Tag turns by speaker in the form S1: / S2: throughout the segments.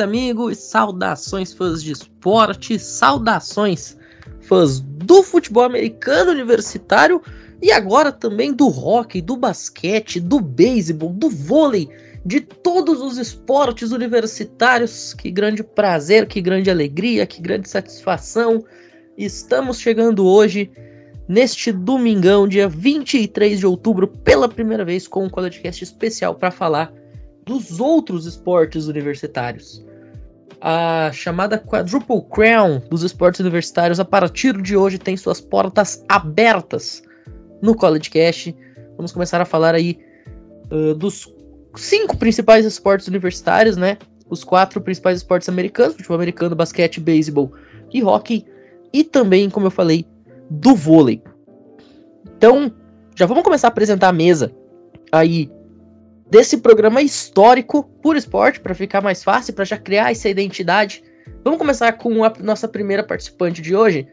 S1: Amigos, saudações, fãs de esporte, saudações, fãs do futebol americano universitário e agora também do hockey, do basquete, do beisebol, do vôlei, de todos os esportes universitários. Que grande prazer, que grande alegria, que grande satisfação. Estamos chegando hoje, neste domingão, dia 23 de outubro, pela primeira vez com um podcast especial para falar dos outros esportes universitários. A chamada Quadruple Crown dos esportes universitários, a partir de hoje, tem suas portas abertas no College Cast. Vamos começar a falar aí uh, dos cinco principais esportes universitários, né? Os quatro principais esportes americanos: futebol americano, basquete, beisebol e hockey. E também, como eu falei, do vôlei. Então, já vamos começar a apresentar a mesa aí desse programa histórico por esporte, para ficar mais fácil, para já criar essa identidade. Vamos começar com a nossa primeira participante de hoje,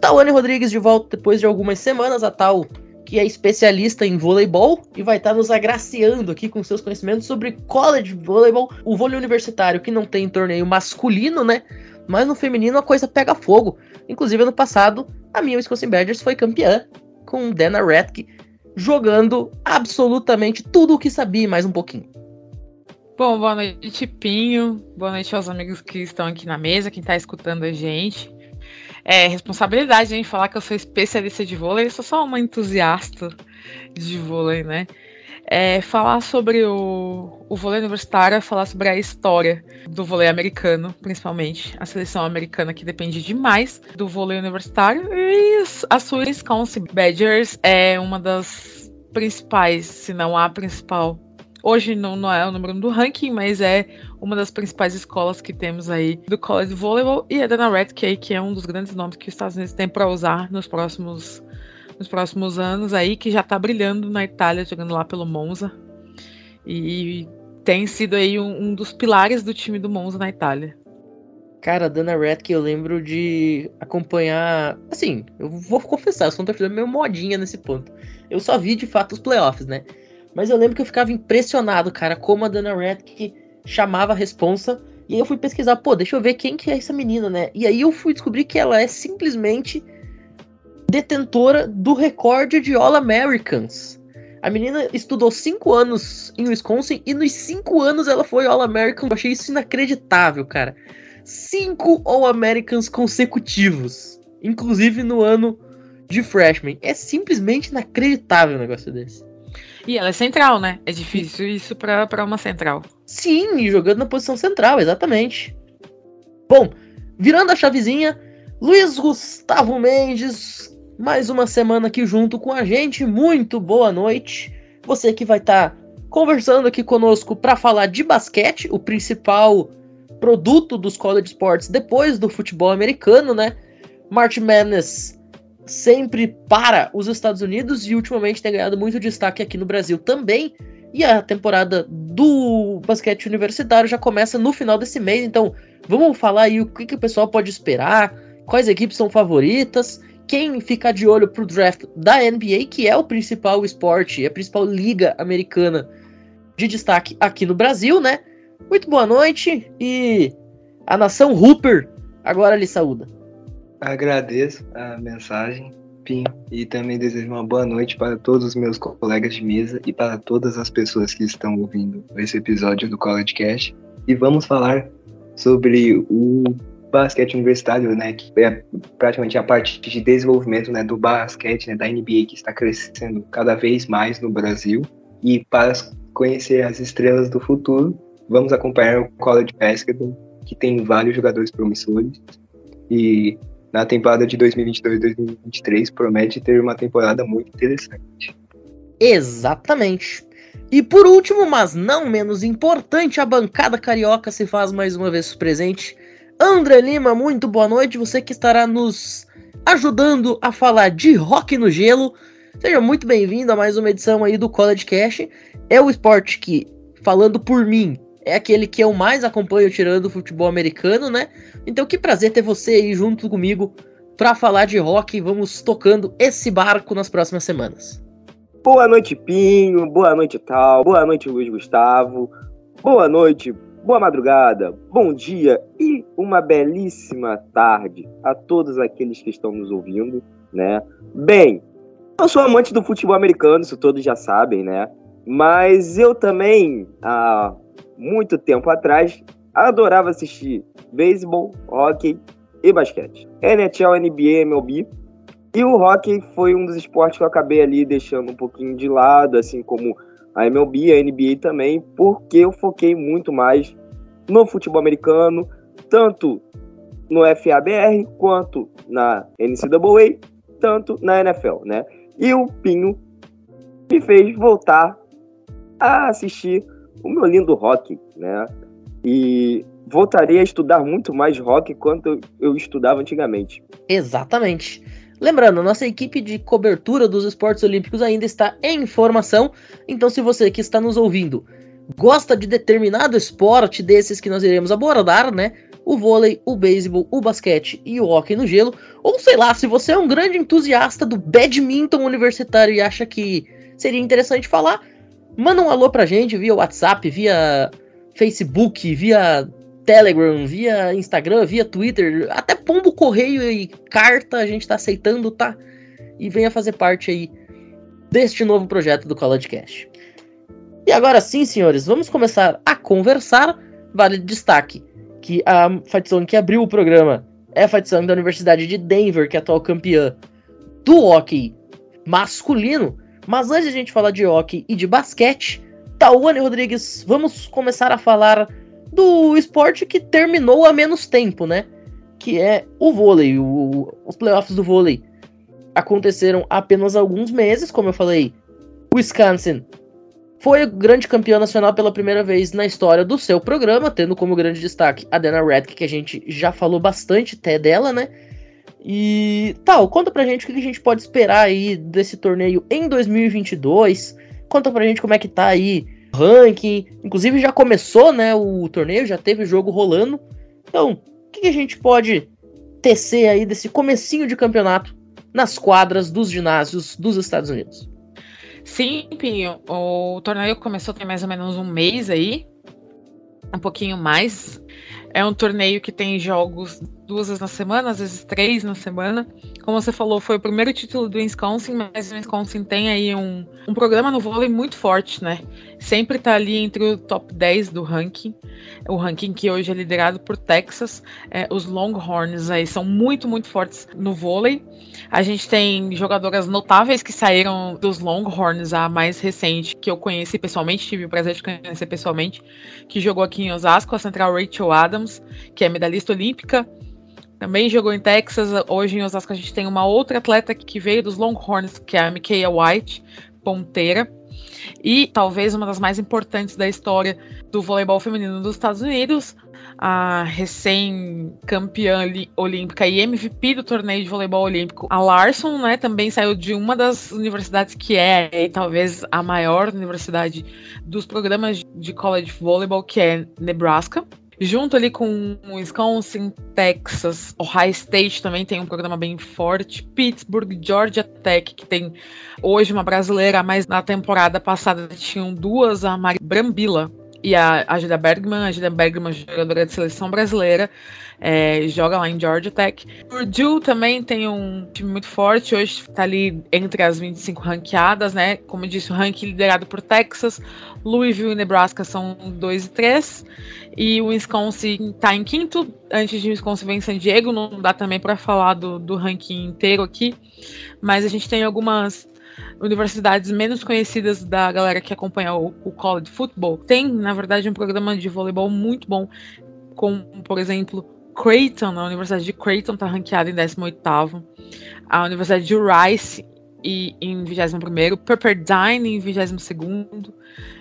S1: Tawane Rodrigues, de volta depois de algumas semanas, a Tal, que é especialista em voleibol e vai estar nos agraciando aqui com seus conhecimentos sobre college voleibol, o vôlei universitário, que não tem torneio masculino, né? Mas no feminino a coisa pega fogo. Inclusive, ano passado, a minha Wisconsin Badgers foi campeã com Dana Ratke jogando absolutamente tudo o que sabia mais um pouquinho.
S2: Bom, boa noite, Pinho. Boa noite aos amigos que estão aqui na mesa, quem está escutando a gente. É responsabilidade em falar que eu sou especialista de vôlei, eu sou só uma entusiasta de vôlei, né? É, falar sobre o, o vôlei universitário é falar sobre a história do vôlei americano, principalmente a seleção americana que depende demais do vôlei universitário e a sua Wisconsin Badgers é uma das principais, se não a principal. Hoje não, não é o número um do ranking, mas é uma das principais escolas que temos aí do college volleyball e a Dana Radke, que é um dos grandes nomes que os Estados Unidos têm para usar nos próximos nos próximos anos aí, que já está brilhando na Itália, jogando lá pelo Monza. E tem sido aí um, um dos pilares do time do Monza na Itália.
S1: Cara, a Dana Radke, eu lembro de acompanhar. Assim, eu vou confessar, eu sou um torcedor meio modinha nesse ponto. Eu só vi de fato os playoffs, né? Mas eu lembro que eu ficava impressionado, cara, como a Dana Radke chamava a responsa. E aí eu fui pesquisar, pô, deixa eu ver quem que é essa menina, né? E aí eu fui descobrir que ela é simplesmente detentora do recorde de All-Americans. A menina estudou cinco anos em Wisconsin e nos cinco anos ela foi All-American. Eu achei isso inacreditável, cara. Cinco All-Americans consecutivos, inclusive no ano de freshman. É simplesmente inacreditável um negócio desse.
S2: E ela é central, né? É difícil isso pra, pra uma central.
S1: Sim, jogando na posição central, exatamente. Bom, virando a chavezinha, Luiz Gustavo Mendes mais uma semana aqui junto com a gente. Muito boa noite. Você que vai estar tá conversando aqui conosco para falar de basquete, o principal produto dos college sports depois do futebol americano, né? March Madness sempre para os Estados Unidos e ultimamente tem ganhado muito destaque aqui no Brasil também. E a temporada do basquete universitário já começa no final desse mês, então vamos falar aí o que, que o pessoal pode esperar, quais equipes são favoritas quem ficar de olho pro draft da NBA, que é o principal esporte, a principal liga americana de destaque aqui no Brasil, né? Muito boa noite e a nação Hooper agora lhe saúda.
S3: Agradeço a mensagem, Pim, e também desejo uma boa noite para todos os meus colegas de mesa e para todas as pessoas que estão ouvindo esse episódio do College Cash. E vamos falar sobre o basquete universitário, né, que é praticamente a parte de desenvolvimento, né, do basquete, né, da NBA que está crescendo cada vez mais no Brasil. E para conhecer as estrelas do futuro, vamos acompanhar o College Basketball, que tem vários jogadores promissores. E na temporada de 2022-2023 promete ter uma temporada muito interessante.
S1: Exatamente. E por último, mas não menos importante, a bancada carioca se faz mais uma vez presente André Lima, muito boa noite. Você que estará nos ajudando a falar de rock no gelo. Seja muito bem-vindo a mais uma edição aí do College Cash. É o esporte que, falando por mim, é aquele que eu mais acompanho tirando o futebol americano, né? Então que prazer ter você aí junto comigo para falar de rock. Vamos tocando esse barco nas próximas semanas.
S4: Boa noite, Pinho. Boa noite, Tal. Boa noite, Luiz Gustavo. Boa noite, boa madrugada, bom dia e uma belíssima tarde a todos aqueles que estão nos ouvindo, né? Bem, eu sou amante do futebol americano, isso todos já sabem, né? Mas eu também, há muito tempo atrás, adorava assistir beisebol, hockey e basquete. NHL, NBA, MLB. E o hockey foi um dos esportes que eu acabei ali deixando um pouquinho de lado, assim como a MLB, a NBA também, porque eu foquei muito mais no futebol americano, tanto no FABR quanto na NCAA, tanto na NFL, né? E o Pinho me fez voltar a assistir o meu lindo rock, né? E voltarei a estudar muito mais rock quanto eu estudava antigamente.
S1: Exatamente. Lembrando, nossa equipe de cobertura dos esportes olímpicos ainda está em formação, então se você que está nos ouvindo gosta de determinado esporte desses que nós iremos abordar, né? O vôlei, o beisebol, o basquete e o hockey no gelo, ou sei lá, se você é um grande entusiasta do badminton universitário e acha que seria interessante falar, manda um alô pra gente via WhatsApp, via Facebook, via Telegram, via Instagram, via Twitter, até pombo correio e carta a gente tá aceitando, tá? E venha fazer parte aí deste novo projeto do College Cash. E agora sim, senhores, vamos começar a conversar. Vale destaque que a Fight que abriu o programa é a Fight da Universidade de Denver, que é atual campeã do hockey masculino. Mas antes de a gente falar de hockey e de basquete, Tawane Rodrigues, vamos começar a falar do esporte que terminou há menos tempo, né? Que é o vôlei. O, os playoffs do vôlei aconteceram há apenas alguns meses, como eu falei. O Wisconsin foi o grande campeão nacional pela primeira vez na história do seu programa, tendo como grande destaque a Dana Redk, que a gente já falou bastante até dela, né? E tal, conta pra gente o que a gente pode esperar aí desse torneio em 2022. Conta pra gente como é que tá aí ranking. Inclusive já começou, né, o torneio, já teve o jogo rolando. Então, o que a gente pode tecer aí desse comecinho de campeonato nas quadras dos ginásios dos Estados Unidos?
S2: Sim, Pinho. O torneio começou tem mais ou menos um mês aí. Um pouquinho mais. É um torneio que tem jogos duas vezes na semana, às vezes três na semana. Como você falou, foi o primeiro título do Wisconsin, mas o Wisconsin tem aí um, um programa no vôlei muito forte, né? Sempre tá ali entre o top 10 do ranking. O ranking que hoje é liderado por Texas. É, os Longhorns aí são muito, muito fortes no vôlei. A gente tem jogadoras notáveis que saíram dos Longhorns, a mais recente, que eu conheci pessoalmente, tive o prazer de conhecer pessoalmente, que jogou aqui em Osasco, a central Rachel Adams, que é medalhista olímpica. Também jogou em Texas. Hoje em Osasco a gente tem uma outra atleta que veio dos Longhorns, que é a Mikaela White, ponteira. E talvez uma das mais importantes da história do voleibol feminino dos Estados Unidos, a recém-campeã olímpica e MVP do torneio de voleibol olímpico, a Larson, né, também saiu de uma das universidades que é, talvez a maior universidade dos programas de college volleyball, que é Nebraska junto ali com Wisconsin, Texas, Ohio State também tem um programa bem forte, Pittsburgh, Georgia Tech, que tem hoje uma brasileira, mas na temporada passada tinham duas, a Mari Brambila e a, a Julia Bergman, a Julia Bergman, jogadora de seleção brasileira, é, joga lá em Georgia Tech. Purdue também tem um time muito forte, hoje está ali entre as 25 ranqueadas, né? Como eu disse, o ranking liderado por Texas, Louisville e Nebraska são 2 e 3, e o Wisconsin está em quinto, antes de Wisconsin vem San Diego, não dá também para falar do, do ranking inteiro aqui, mas a gente tem algumas universidades menos conhecidas da galera que acompanha o, o college football. Tem, na verdade, um programa de voleibol muito bom, como, por exemplo, Creighton, a Universidade de Creighton está ranqueada em 18º, a Universidade de Rice e, em 21º, Pepperdine em 22º.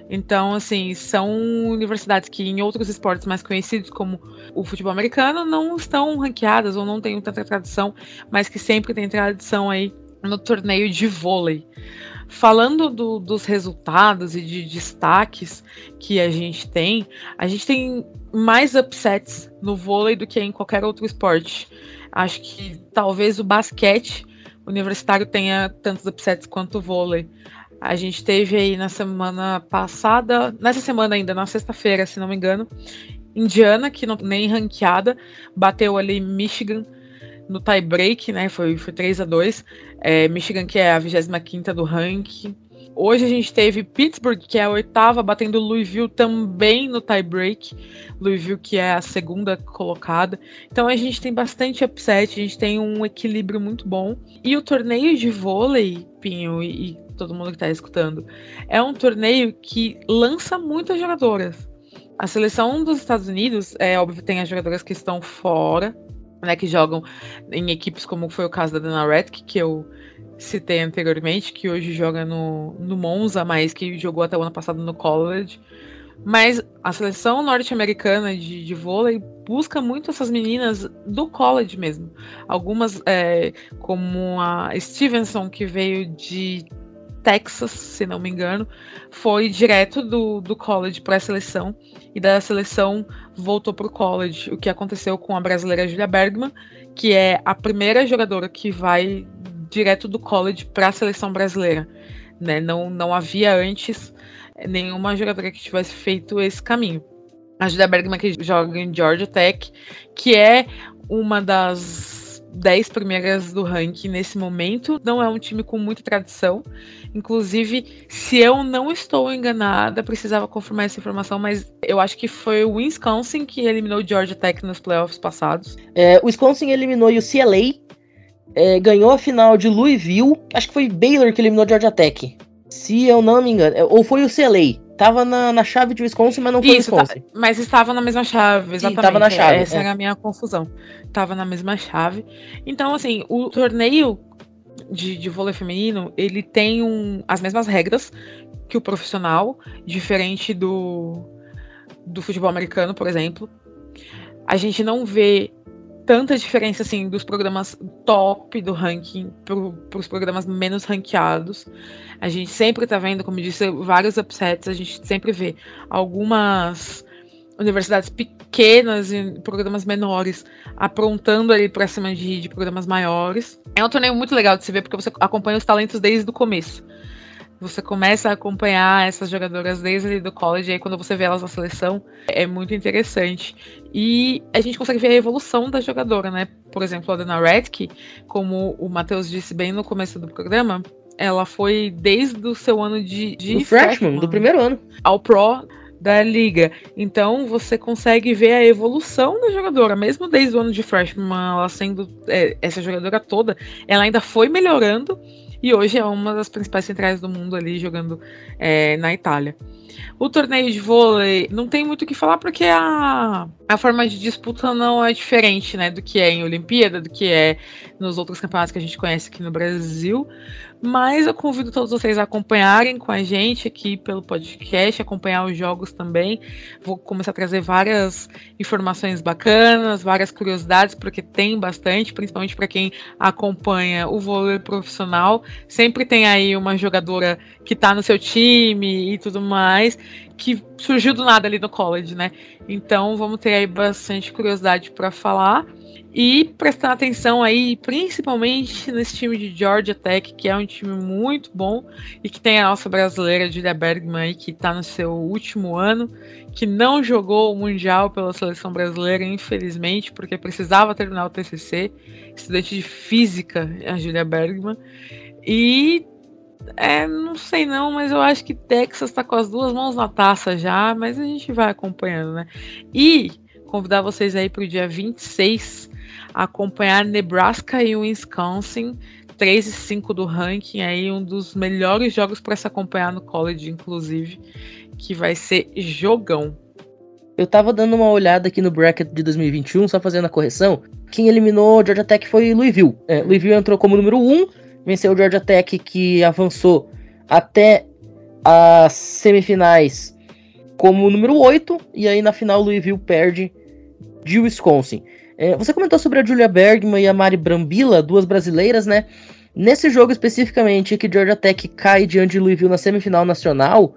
S2: Então, assim, são universidades que em outros esportes mais conhecidos, como o futebol americano, não estão ranqueadas ou não têm tanta tradição, mas que sempre tem tradição aí no torneio de vôlei. Falando do, dos resultados e de destaques que a gente tem, a gente tem mais upsets no vôlei do que em qualquer outro esporte. Acho que talvez o basquete universitário tenha tantos upsets quanto o vôlei. A gente teve aí na semana passada, nessa semana ainda, na sexta-feira, se não me engano, Indiana, que não nem ranqueada, bateu ali Michigan no tie break, né? Foi, foi 3 a 2 é, Michigan, que é a 25 do ranking. Hoje a gente teve Pittsburgh, que é a oitava, batendo Louisville também no tie break. Louisville, que é a segunda colocada. Então a gente tem bastante upset, a gente tem um equilíbrio muito bom. E o torneio de vôlei, Pinho, e, e todo mundo que está escutando, é um torneio que lança muitas jogadoras. A seleção dos Estados Unidos, é óbvio, tem as jogadoras que estão fora, né, que jogam em equipes como foi o caso da Dana Redk, que eu citei anteriormente, que hoje joga no, no Monza, mas que jogou até o ano passado no college. Mas a seleção norte-americana de, de vôlei busca muito essas meninas do college mesmo. Algumas, é, como a Stevenson, que veio de Texas, se não me engano, foi direto do, do college para a seleção e da seleção voltou para o college. O que aconteceu com a brasileira Julia Bergman, que é a primeira jogadora que vai direto do college para a seleção brasileira. Né? Não, não havia antes nenhuma jogadora que tivesse feito esse caminho. A Julia Bergman que joga em Georgia Tech, que é uma das 10 primeiras do ranking nesse momento. Não é um time com muita tradição. Inclusive, se eu não estou enganada, precisava confirmar essa informação, mas eu acho que foi o Wisconsin que eliminou o Georgia Tech nos playoffs passados.
S1: É, o Wisconsin eliminou o UCLA, é, ganhou a final de Louisville. Acho que foi Baylor que eliminou o Georgia Tech. Se eu não me engano. É, ou foi o UCLA. Tava na, na chave de Wisconsin, mas não foi Isso, Wisconsin. Tá,
S2: mas estava na mesma chave, exatamente. Sim,
S1: tava na chave.
S2: Essa é. era a minha confusão. Tava na mesma chave. Então, assim, o torneio de, de vôlei feminino, ele tem um, as mesmas regras que o profissional, diferente do, do futebol americano, por exemplo. A gente não vê tanta diferença assim dos programas top do ranking para os programas menos ranqueados. A gente sempre está vendo, como disse, vários upsets, a gente sempre vê algumas universidades pequenas e programas menores aprontando ali para cima de, de programas maiores. É um torneio muito legal de se ver porque você acompanha os talentos desde o começo. Você começa a acompanhar essas jogadoras desde ali do college, e aí quando você vê elas na seleção, é muito interessante. E a gente consegue ver a evolução da jogadora, né? Por exemplo, a Dana Redke, como o Matheus disse bem no começo do programa, ela foi desde o seu ano de, de
S1: do freshman, freshman, do primeiro ano,
S2: ao pro da liga. Então você consegue ver a evolução da jogadora, mesmo desde o ano de freshman, ela sendo é, essa jogadora toda, ela ainda foi melhorando e hoje é uma das principais centrais do mundo ali jogando é, na Itália. O torneio de vôlei não tem muito o que falar porque a, a forma de disputa não é diferente né, do que é em Olimpíada, do que é nos outros campeonatos que a gente conhece aqui no Brasil. Mas eu convido todos vocês a acompanharem com a gente aqui pelo podcast, acompanhar os jogos também. Vou começar a trazer várias informações bacanas, várias curiosidades, porque tem bastante, principalmente para quem acompanha o vôlei profissional. Sempre tem aí uma jogadora que está no seu time e tudo mais, que surgiu do nada ali no college, né? Então vamos ter aí bastante curiosidade para falar. E prestar atenção aí, principalmente nesse time de Georgia Tech, que é um time muito bom e que tem a nossa brasileira Julia Bergman aí, que está no seu último ano, que não jogou o Mundial pela seleção brasileira, infelizmente, porque precisava terminar o TCC, estudante de física, a Julia Bergman. E é, não sei não, mas eu acho que Texas está com as duas mãos na taça já, mas a gente vai acompanhando, né? E convidar vocês aí para o dia 26 acompanhar Nebraska e Wisconsin, 3 e 5 do ranking, aí um dos melhores jogos para se acompanhar no college, inclusive, que vai ser jogão.
S1: Eu tava dando uma olhada aqui no bracket de 2021, só fazendo a correção. Quem eliminou Georgia Tech foi Louisville. É, Louisville entrou como número 1, venceu Georgia Tech, que avançou até as semifinais como número 8, e aí na final Louisville perde de Wisconsin. É, você comentou sobre a Julia Bergman e a Mari Brambila, duas brasileiras, né? Nesse jogo especificamente, que Georgia Tech cai diante de Louisville na semifinal nacional,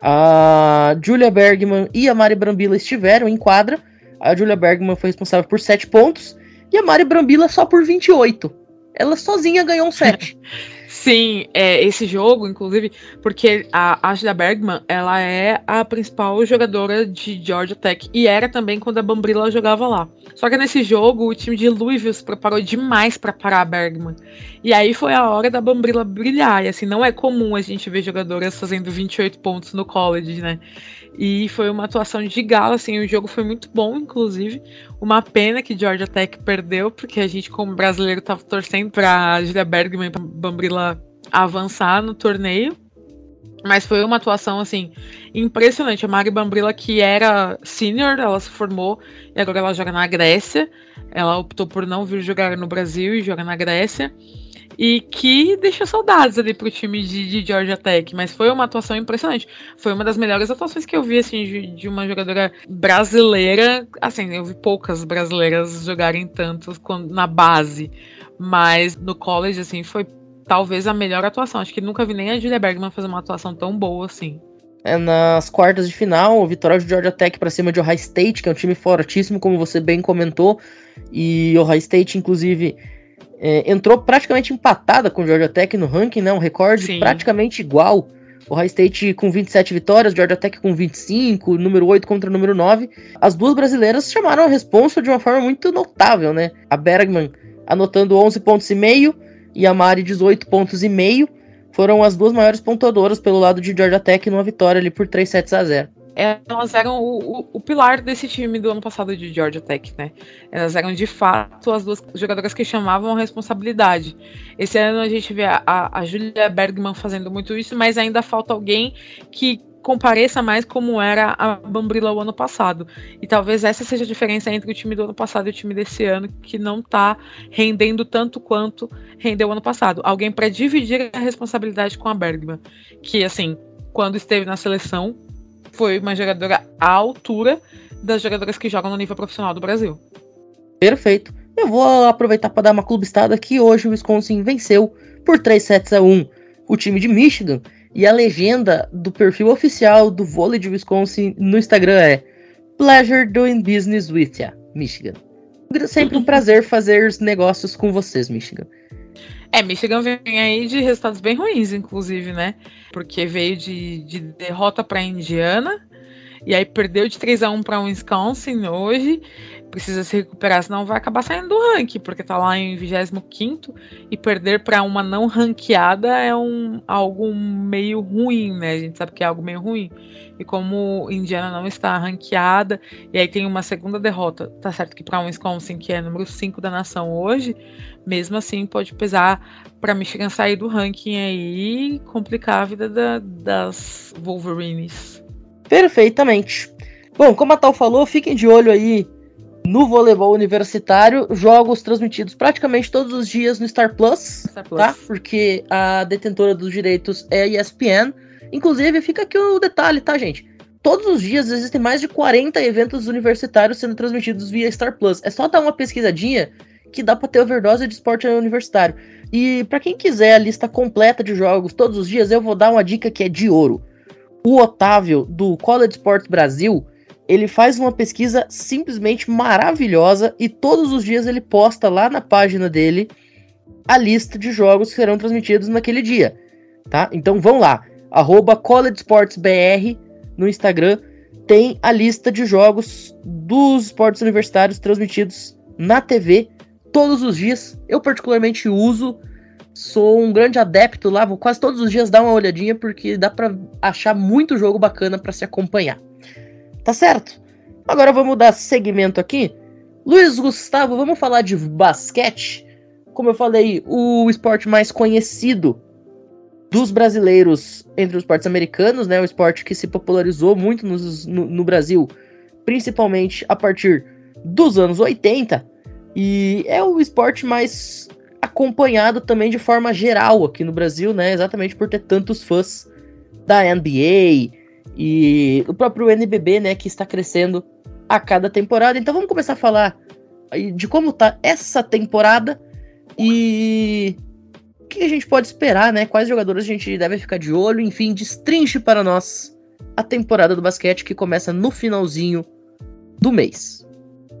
S1: a Julia Bergman e a Mari Brambila estiveram em quadra. A Julia Bergman foi responsável por 7 pontos e a Mari Brambila só por 28. Ela sozinha ganhou um 7.
S2: Sim, é, esse jogo, inclusive, porque a Ashla Bergman, ela é a principal jogadora de Georgia Tech e era também quando a Bambrila jogava lá. Só que nesse jogo, o time de Louisville se preparou demais para parar a Bergman. E aí foi a hora da Bambrila brilhar. E assim, não é comum a gente ver jogadoras fazendo 28 pontos no college, né? E foi uma atuação de gala, assim, o jogo foi muito bom, inclusive. Uma pena que Georgia Tech perdeu, porque a gente, como brasileiro, tava torcendo pra Julia Bergman e pra Bambrila avançar no torneio. Mas foi uma atuação, assim, impressionante. A Mari Bambrila, que era senior, ela se formou e agora ela joga na Grécia. Ela optou por não vir jogar no Brasil e joga na Grécia e que deixou saudades ali pro time de, de, Georgia Tech, mas foi uma atuação impressionante. Foi uma das melhores atuações que eu vi, assim, de, de uma jogadora brasileira. Assim, eu vi poucas brasileiras jogarem tanto na base, mas no college, assim, foi talvez a melhor atuação. Acho que nunca vi nem a Julia Bergman fazer uma atuação tão boa assim.
S1: É, nas quartas de final, vitória de Georgia Tech para cima de Ohio State, que é um time fortíssimo, como você bem comentou. E Ohio State, inclusive, é, entrou praticamente empatada com o Georgia Tech no ranking, né? Um recorde Sim. praticamente igual. O High State com 27 vitórias, Georgia Tech com 25, número 8 contra o número 9. As duas brasileiras chamaram a responsa de uma forma muito notável, né? A Bergman anotando 11 pontos e meio e a Mari 18 pontos e meio. Foram as duas maiores pontuadoras pelo lado de Georgia Tech numa vitória ali por 3 sets a 0
S2: elas eram o, o, o, pilar desse time do ano passado de Georgia Tech, né? Elas eram de fato as duas jogadoras que chamavam a responsabilidade. Esse ano a gente vê a, a, a Julia Bergman fazendo muito isso, mas ainda falta alguém que compareça mais como era a Bambrila o ano passado. E talvez essa seja a diferença entre o time do ano passado e o time desse ano, que não tá rendendo tanto quanto rendeu o ano passado. Alguém para dividir a responsabilidade com a Bergman, que assim, quando esteve na seleção, foi uma jogadora à altura das jogadoras que jogam no nível profissional do Brasil.
S1: Perfeito. Eu vou aproveitar para dar uma clubistada que hoje o Wisconsin venceu por 3 sets a 1 o time de Michigan. E a legenda do perfil oficial do vôlei de Wisconsin no Instagram é Pleasure doing business with ya, Michigan. Sempre um prazer fazer negócios com vocês, Michigan.
S2: É, Michigan vem aí de resultados bem ruins, inclusive, né? Porque veio de, de derrota para Indiana e aí perdeu de 3 a 1 para Wisconsin hoje. Precisa se recuperar, senão vai acabar saindo do ranking, porque tá lá em 25 e perder para uma não ranqueada é um algo meio ruim, né? A gente sabe que é algo meio ruim. E como Indiana não está ranqueada, e aí tem uma segunda derrota, tá certo que para Wisconsin, que é número 5 da nação hoje, mesmo assim pode pesar para Michigan sair do ranking aí e complicar a vida da, das Wolverines.
S1: Perfeitamente. Bom, como a Tal falou, fiquem de olho aí no voleibol universitário, jogos transmitidos praticamente todos os dias no Star Plus, Star Plus. tá? Porque a detentora dos direitos é a ESPN. Inclusive, fica aqui o detalhe, tá, gente? Todos os dias existem mais de 40 eventos universitários sendo transmitidos via Star Plus. É só dar uma pesquisadinha que dá para ter overdose de esporte universitário. E para quem quiser a lista completa de jogos todos os dias, eu vou dar uma dica que é de ouro. O Otávio do College Sports Brasil, ele faz uma pesquisa simplesmente maravilhosa e todos os dias ele posta lá na página dele a lista de jogos que serão transmitidos naquele dia, tá? Então vão lá, arroba BR no Instagram, tem a lista de jogos dos esportes universitários transmitidos na TV todos os dias. Eu particularmente uso, sou um grande adepto lá, vou quase todos os dias dar uma olhadinha porque dá para achar muito jogo bacana para se acompanhar. Tá certo? Agora vamos dar segmento aqui. Luiz Gustavo, vamos falar de basquete. Como eu falei, o esporte mais conhecido dos brasileiros entre os esportes americanos, né? O esporte que se popularizou muito no, no, no Brasil, principalmente a partir dos anos 80. E é o esporte mais acompanhado também de forma geral aqui no Brasil, né? Exatamente por ter tantos fãs da NBA e o próprio NBB, né, que está crescendo a cada temporada. Então vamos começar a falar de como tá essa temporada e o que a gente pode esperar, né? Quais jogadores a gente deve ficar de olho, enfim, destrinche para nós a temporada do basquete que começa no finalzinho do mês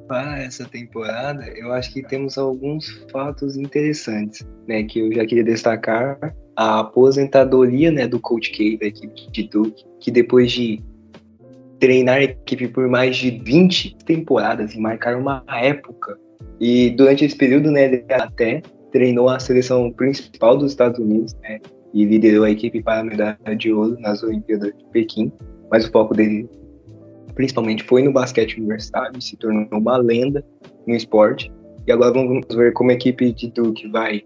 S3: para essa temporada, eu acho que temos alguns fatos interessantes, né, que eu já queria destacar. a aposentadoria né, do Coach K da equipe de Duke, que depois de treinar a equipe por mais de 20 temporadas e marcar uma época, e durante esse período né, ele até treinou a seleção principal dos Estados Unidos né, e liderou a equipe para a medalha de ouro nas Olimpíadas de Pequim, mas o foco dele principalmente foi no basquete universitário, se tornou uma lenda no esporte. E agora vamos ver como a equipe de Duke vai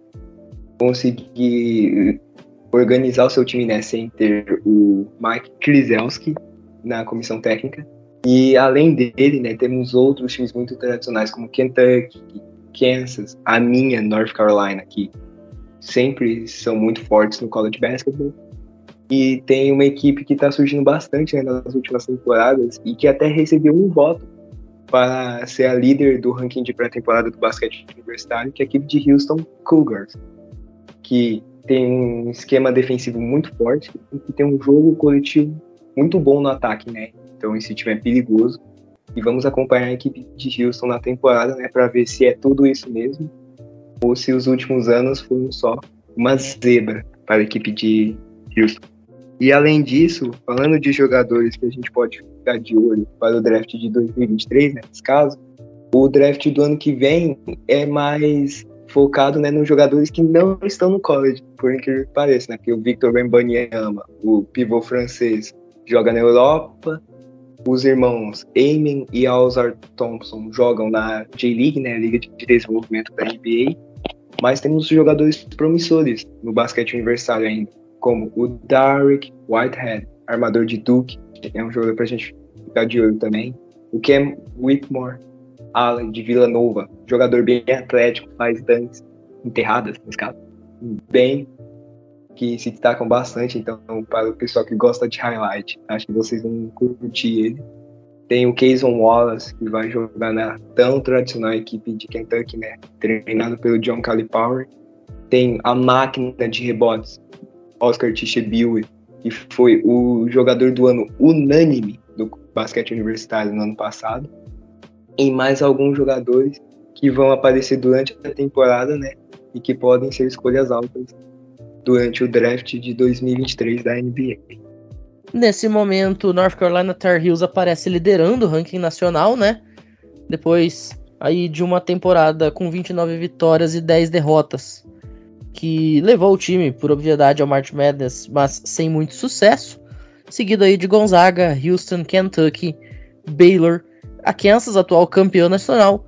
S3: conseguir organizar o seu time né, sem ter o Mike Krzyzewski na comissão técnica. E além dele, né, temos outros times muito tradicionais como Kentucky, Kansas, a minha North Carolina, que sempre são muito fortes no college basketball. E tem uma equipe que está surgindo bastante né, nas últimas temporadas e que até recebeu um voto para ser a líder do ranking de pré-temporada do basquete universitário, que é a equipe de Houston Cougars, que tem um esquema defensivo muito forte e tem um jogo coletivo muito bom no ataque, né? Então esse time é perigoso. E vamos acompanhar a equipe de Houston na temporada, né, para ver se é tudo isso mesmo ou se os últimos anos foram só uma zebra para a equipe de Houston. E além disso, falando de jogadores que a gente pode ficar de olho para o draft de 2023, né, nesse caso, o draft do ano que vem é mais focado né, nos jogadores que não estão no college, por incrível que pareça, né? Que o Victor Wembanyama, o pivô francês, joga na Europa, os irmãos Eamon e Alzar Thompson jogam na J-League, né, Liga de Desenvolvimento da NBA, mas temos jogadores promissores no basquete universitário ainda, como o Derek Whitehead, armador de Duke, é um jogador pra gente ficar de olho também, o Cam Whitmore, Allen de Vila Nova, jogador bem atlético, faz dantes enterradas, nesse caso, bem que se destacam bastante, então para o pessoal que gosta de highlight, acho que vocês vão curtir ele. Tem o Kayson Wallace, que vai jogar na tão tradicional equipe de Kentucky, né? Treinado pelo John Calipari. Tem a máquina de rebotes, Oscar Tishebiwe, que foi o jogador do ano unânime do basquete universitário no ano passado. E mais alguns jogadores que vão aparecer durante a temporada, né? E que podem ser escolhas altas durante o draft de 2023 da NBA.
S1: Nesse momento, North Carolina Tar Heels aparece liderando o ranking nacional, né? Depois aí de uma temporada com 29 vitórias e 10 derrotas que levou o time, por obviedade, ao March Madness, mas sem muito sucesso. Seguido aí de Gonzaga, Houston, Kentucky, Baylor, a Kansas, atual campeão nacional,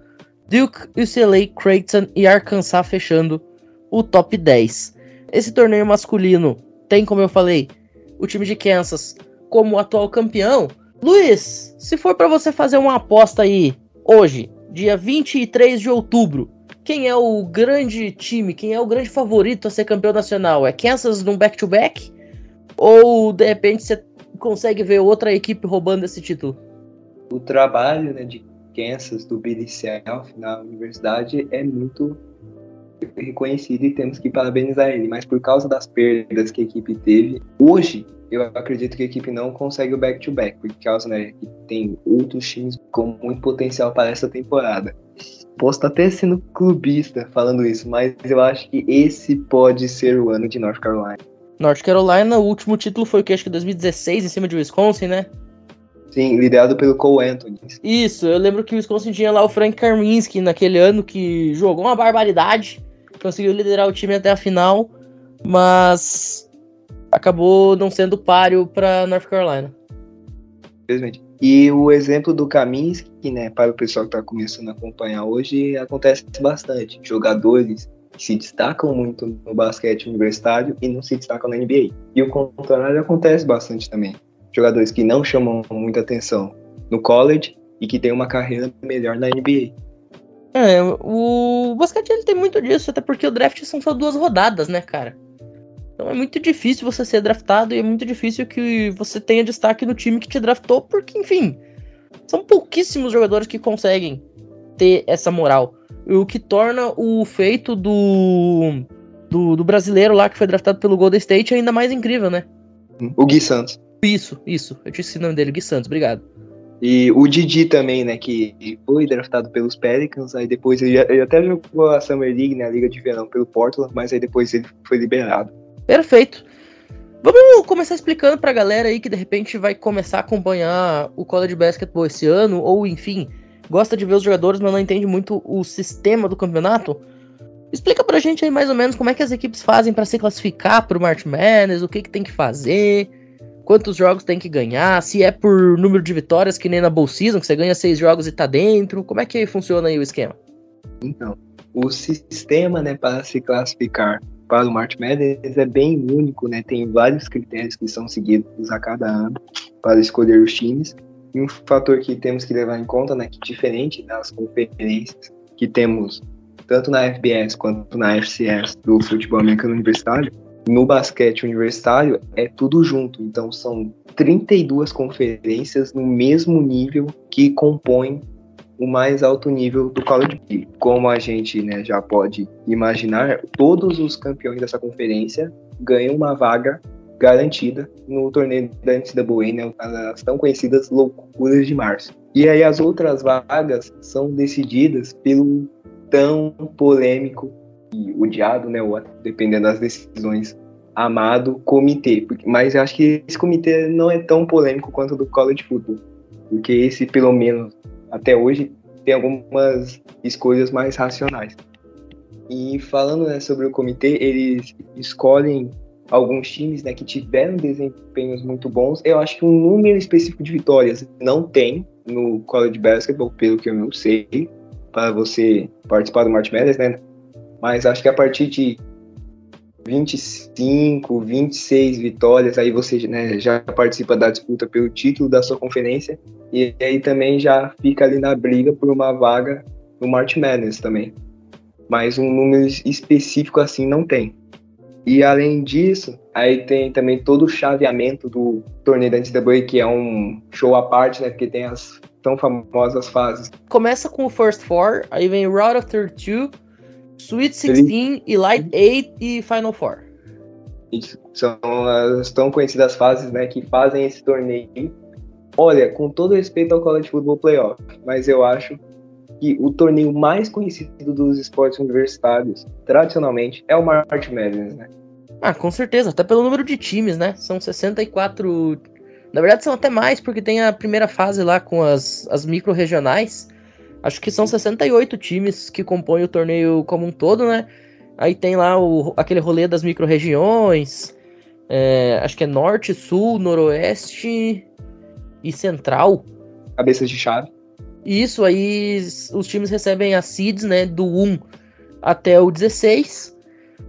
S1: Duke, UCLA, Creighton e Arkansas fechando o top 10. Esse torneio masculino tem, como eu falei, o time de Kansas como atual campeão. Luiz, se for para você fazer uma aposta aí hoje, dia 23 de outubro, quem é o grande time, quem é o grande favorito a ser campeão nacional? É Kansas num back-to-back? -back? Ou de repente você consegue ver outra equipe roubando esse título?
S3: O trabalho né, de Kansas, do Billy Self na universidade é muito reconhecido e temos que parabenizar ele. Mas por causa das perdas que a equipe teve, hoje eu acredito que a equipe não consegue o back-to-back, -back, por causa né, que tem outros times com muito potencial para essa temporada. Posso estar até sendo clubista falando isso, mas eu acho que esse pode ser o ano de North Carolina.
S1: North Carolina, o último título foi o que? Acho que 2016, em cima de Wisconsin, né?
S3: Sim, liderado pelo Cole Anthony.
S1: Isso, eu lembro que o Wisconsin tinha lá o Frank Karminski naquele ano que jogou uma barbaridade, conseguiu liderar o time até a final, mas acabou não sendo páreo para North Carolina.
S3: Infelizmente. E o exemplo do Kaminsky, né, para o pessoal que está começando a acompanhar hoje, acontece bastante. Jogadores que se destacam muito no basquete universitário e não se destacam na NBA. E o contrário acontece bastante também. Jogadores que não chamam muita atenção no college e que têm uma carreira melhor na NBA.
S1: É, o basquete ele tem muito disso, até porque o draft são só duas rodadas, né, cara? Então é muito difícil você ser draftado e é muito difícil que você tenha destaque no time que te draftou, porque, enfim, são pouquíssimos jogadores que conseguem ter essa moral. O que torna o feito do, do, do brasileiro lá que foi draftado pelo Golden State ainda mais incrível, né?
S3: O Gui Santos.
S1: Isso, isso. Eu disse o nome dele, Gui Santos, obrigado.
S3: E o Didi também, né, que foi draftado pelos Pelicans, aí depois ele, ele até jogou a Summer League, né, a Liga de Verão, pelo Portland, mas aí depois ele foi liberado.
S1: Perfeito. Vamos começar explicando pra galera aí que de repente vai começar a acompanhar o college basketball esse ano, ou enfim, gosta de ver os jogadores, mas não entende muito o sistema do campeonato. Explica pra gente aí mais ou menos como é que as equipes fazem para se classificar pro March Madness, o que, que tem que fazer, quantos jogos tem que ganhar, se é por número de vitórias, que nem na Bowl Season, que você ganha seis jogos e tá dentro. Como é que funciona aí o esquema?
S3: Então, o sistema, né, para se classificar para o March Madness é bem único, né? Tem vários critérios que são seguidos a cada ano para escolher os times. E um fator que temos que levar em conta, né, que diferente das conferências que temos tanto na FBS quanto na FCS do futebol americano universitário, no basquete universitário é tudo junto. Então são 32 conferências no mesmo nível que compõem o mais alto nível do college. E como a gente né, já pode imaginar, todos os campeões dessa conferência ganham uma vaga garantida no torneio da NCAA, né, as tão conhecidas loucuras de março. E aí as outras vagas são decididas pelo tão polêmico e odiado, né, ou dependendo das decisões, amado comitê. Mas eu acho que esse comitê não é tão polêmico quanto o do college football, porque esse, pelo menos, até hoje tem algumas escolhas mais racionais. E falando né, sobre o comitê, eles escolhem alguns times né, que tiveram desempenhos muito bons. Eu acho que um número específico de vitórias não tem no college basketball, pelo que eu sei, para você participar do March Madness, né? Mas acho que a partir de 25, 26 vitórias, aí você né, já participa da disputa pelo título da sua conferência e aí também já fica ali na briga por uma vaga no March Madness também. Mas um número específico assim não tem. E além disso, aí tem também todo o chaveamento do torneio da NCAA, que é um show à parte, né? Porque tem as tão famosas fases.
S1: Começa com o First Four, aí vem Route of 32, Sweet 16, Elite 8 e Final Four.
S3: Isso, são as tão conhecidas fases, né, que fazem esse torneio. Olha, com todo respeito ao College Football Playoff, mas eu acho que o torneio mais conhecido dos esportes universitários, tradicionalmente, é o March Madness, né?
S1: Ah, com certeza, até pelo número de times, né? São 64. Na verdade, são até mais, porque tem a primeira fase lá com as, as micro-regionais. Acho que são 68 times que compõem o torneio como um todo, né? Aí tem lá o, aquele rolê das micro-regiões. É, acho que é norte, sul, noroeste e central.
S3: Cabeças de chave.
S1: Isso, aí os times recebem as seeds, né? Do 1 até o 16.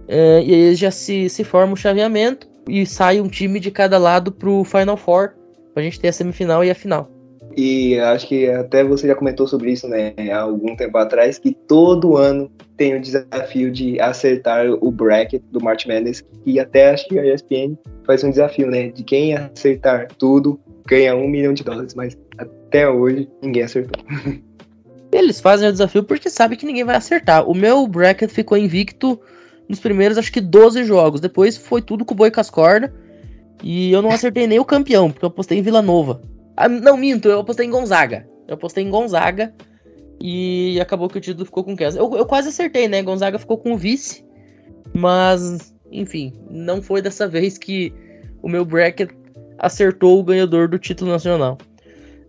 S1: É, e aí já se, se forma o chaveamento. E sai um time de cada lado pro Final Four. Pra gente ter a semifinal e a final.
S3: E acho que até você já comentou sobre isso, né, há algum tempo atrás, que todo ano tem o desafio de acertar o bracket do March Madness, e até acho que a ESPN faz um desafio, né, de quem acertar tudo ganha um milhão de dólares, mas até hoje ninguém acertou.
S1: Eles fazem o desafio porque sabem que ninguém vai acertar. O meu bracket ficou invicto nos primeiros, acho que 12 jogos. Depois foi tudo com o boi com as cordas. E eu não acertei nem o campeão, porque eu postei em Vila Nova. Ah, não, minto, eu apostei em Gonzaga. Eu apostei em Gonzaga e acabou que o título ficou com Kansas. Eu, eu quase acertei, né? Gonzaga ficou com o vice, mas, enfim, não foi dessa vez que o meu bracket acertou o ganhador do título nacional.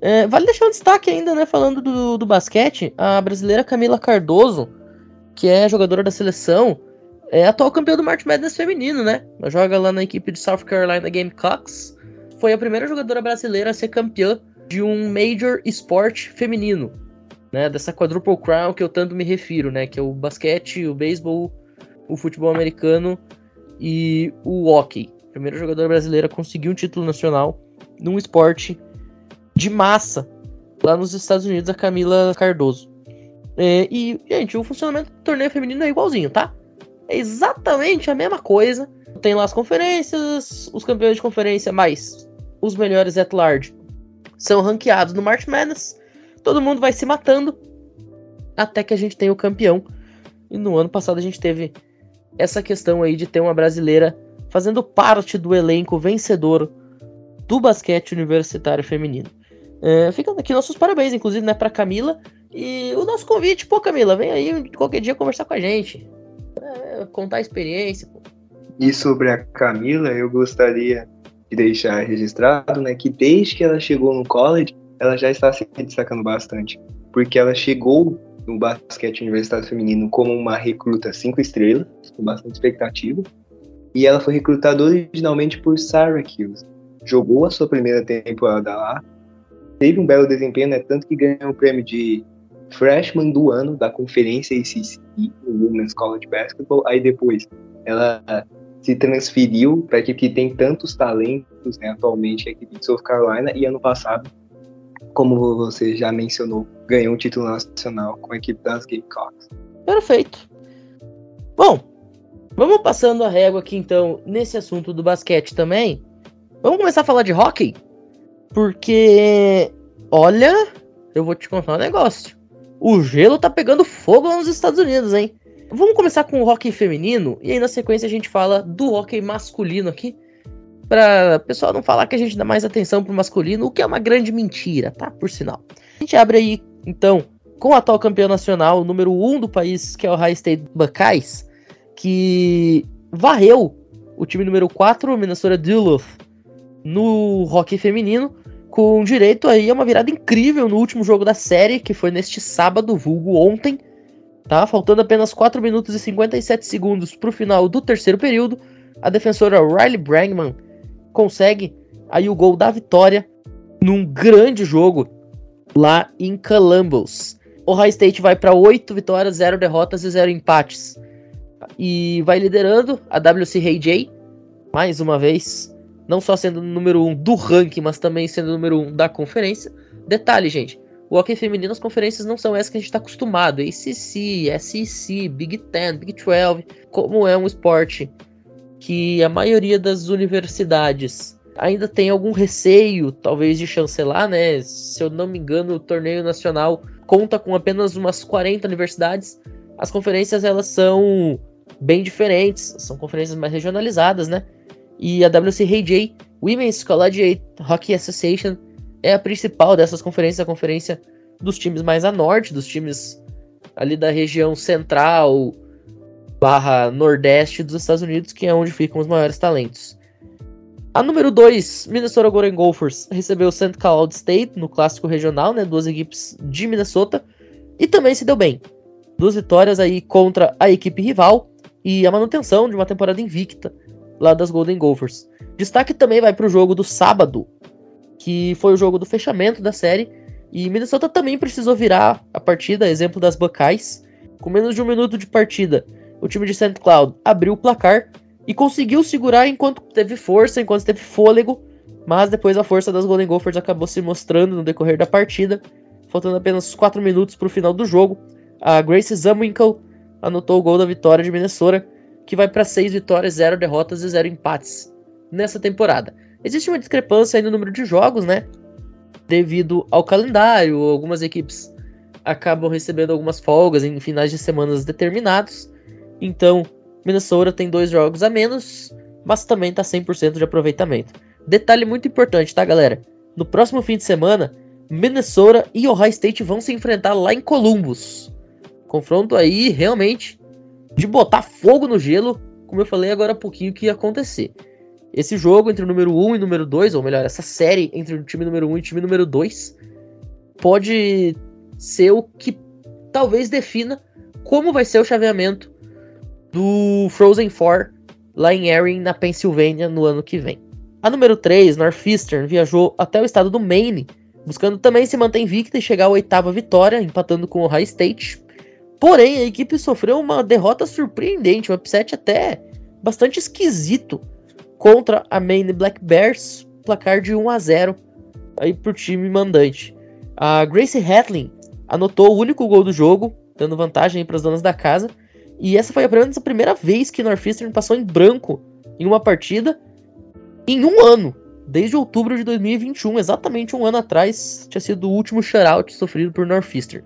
S1: É, vale deixar um destaque ainda, né? Falando do, do basquete, a brasileira Camila Cardoso, que é jogadora da seleção, é atual campeã do March Madness feminino, né? Ela joga lá na equipe de South Carolina Gamecocks foi a primeira jogadora brasileira a ser campeã de um Major Sport feminino, né? Dessa quadruple crown que eu tanto me refiro, né? Que é o basquete, o beisebol, o futebol americano e o hockey. A primeira jogadora brasileira conseguiu um título nacional num esporte de massa lá nos Estados Unidos, a Camila Cardoso. É, e, gente, o funcionamento do torneio feminino é igualzinho, tá? É exatamente a mesma coisa. Tem lá as conferências, os campeões de conferência mais os melhores at large são ranqueados no March Madness. Todo mundo vai se matando até que a gente tenha o campeão. E no ano passado a gente teve essa questão aí de ter uma brasileira fazendo parte do elenco vencedor do basquete universitário feminino. É, ficando aqui nossos parabéns, inclusive, né, para Camila. E o nosso convite, pô, Camila, vem aí qualquer dia conversar com a gente. É, contar a experiência, pô.
S3: E sobre a Camila, eu gostaria de deixar registrado, né, que desde que ela chegou no college, ela já está se destacando bastante, porque ela chegou no basquete universitário feminino como uma recruta cinco estrelas, com bastante expectativa, e ela foi recrutada originalmente por Syracuse. Jogou a sua primeira temporada lá, teve um belo desempenho, né, tanto que ganhou o prêmio de freshman do ano da conferência ACC, no Women's College Basketball, aí depois ela se transferiu para a equipe que tem tantos talentos né, atualmente, a equipe de South Carolina, e ano passado, como você já mencionou, ganhou um título nacional com a equipe das Gamecocks.
S1: Perfeito. Bom, vamos passando a régua aqui então nesse assunto do basquete também. Vamos começar a falar de hockey? Porque, olha, eu vou te contar um negócio. O gelo tá pegando fogo lá nos Estados Unidos, hein? Vamos começar com o hockey feminino e aí na sequência a gente fala do hockey masculino aqui. Pra pessoal não falar que a gente dá mais atenção pro masculino, o que é uma grande mentira, tá? Por sinal. A gente abre aí, então, com o atual campeão nacional, número 1 um do país, que é o High State Buckeyes, que varreu o time número 4, o Minnesota Duluth, no hockey feminino, com direito aí a uma virada incrível no último jogo da série, que foi neste sábado, vulgo ontem, Tá? Faltando apenas 4 minutos e 57 segundos para o final do terceiro período, a defensora Riley Bragman consegue aí o gol da vitória num grande jogo lá em Columbus. O High State vai para 8 vitórias, 0 derrotas e 0 empates. E vai liderando a WC J mais uma vez, não só sendo o número 1 um do ranking, mas também sendo o número 1 um da conferência. Detalhe, gente, o hockey feminino, as conferências não são essas que a gente está acostumado. ACC, SEC, Big Ten, Big 12. Como é um esporte que a maioria das universidades ainda tem algum receio, talvez, de chancelar, né? Se eu não me engano, o torneio nacional conta com apenas umas 40 universidades. As conferências, elas são bem diferentes, são conferências mais regionalizadas, né? E a WCAJ, Women's Collegiate Hockey Association, é a principal dessas conferências, a conferência dos times mais a norte, dos times ali da região central barra nordeste dos Estados Unidos, que é onde ficam os maiores talentos. A número 2, Minnesota Golden Gophers, recebeu St. Cloud State no clássico regional, né, duas equipes de Minnesota, e também se deu bem. Duas vitórias aí contra a equipe rival e a manutenção de uma temporada invicta lá das Golden Gophers. Destaque também vai para o jogo do sábado, que foi o jogo do fechamento da série. E Minnesota também precisou virar a partida, exemplo das Buckeyes. Com menos de um minuto de partida, o time de St. Cloud abriu o placar e conseguiu segurar enquanto teve força, enquanto teve fôlego. Mas depois a força das Golden Gophers acabou se mostrando no decorrer da partida. Faltando apenas 4 minutos para o final do jogo, a Grace Zumwinkle anotou o gol da vitória de Minnesota, que vai para 6 vitórias, 0 derrotas e 0 empates nessa temporada. Existe uma discrepância aí no número de jogos, né? Devido ao calendário, algumas equipes acabam recebendo algumas folgas em finais de semanas determinados. Então, Minnesota tem dois jogos a menos, mas também está 100% de aproveitamento. Detalhe muito importante, tá, galera? No próximo fim de semana, Minnesota e Ohio State vão se enfrentar lá em Columbus. Confronto aí realmente de botar fogo no gelo, como eu falei agora há pouquinho que ia acontecer. Esse jogo entre o número 1 e o número 2, ou melhor, essa série entre o time número 1 e o time número 2, pode ser o que talvez defina como vai ser o chaveamento do Frozen Four lá em Erin, na Pensilvânia, no ano que vem. A número 3, Northeastern, viajou até o estado do Maine, buscando também se manter invicta e chegar à oitava vitória, empatando com o High State. Porém, a equipe sofreu uma derrota surpreendente, um upset até bastante esquisito contra a Maine Black Bears, placar de 1 a 0 aí pro time mandante. A Gracie Hatlin anotou o único gol do jogo, dando vantagem para as donas da casa. E essa foi apenas a primeira vez que Northeastern passou em branco em uma partida em um ano, desde outubro de 2021, exatamente um ano atrás, tinha sido o último shutout sofrido por Northeastern.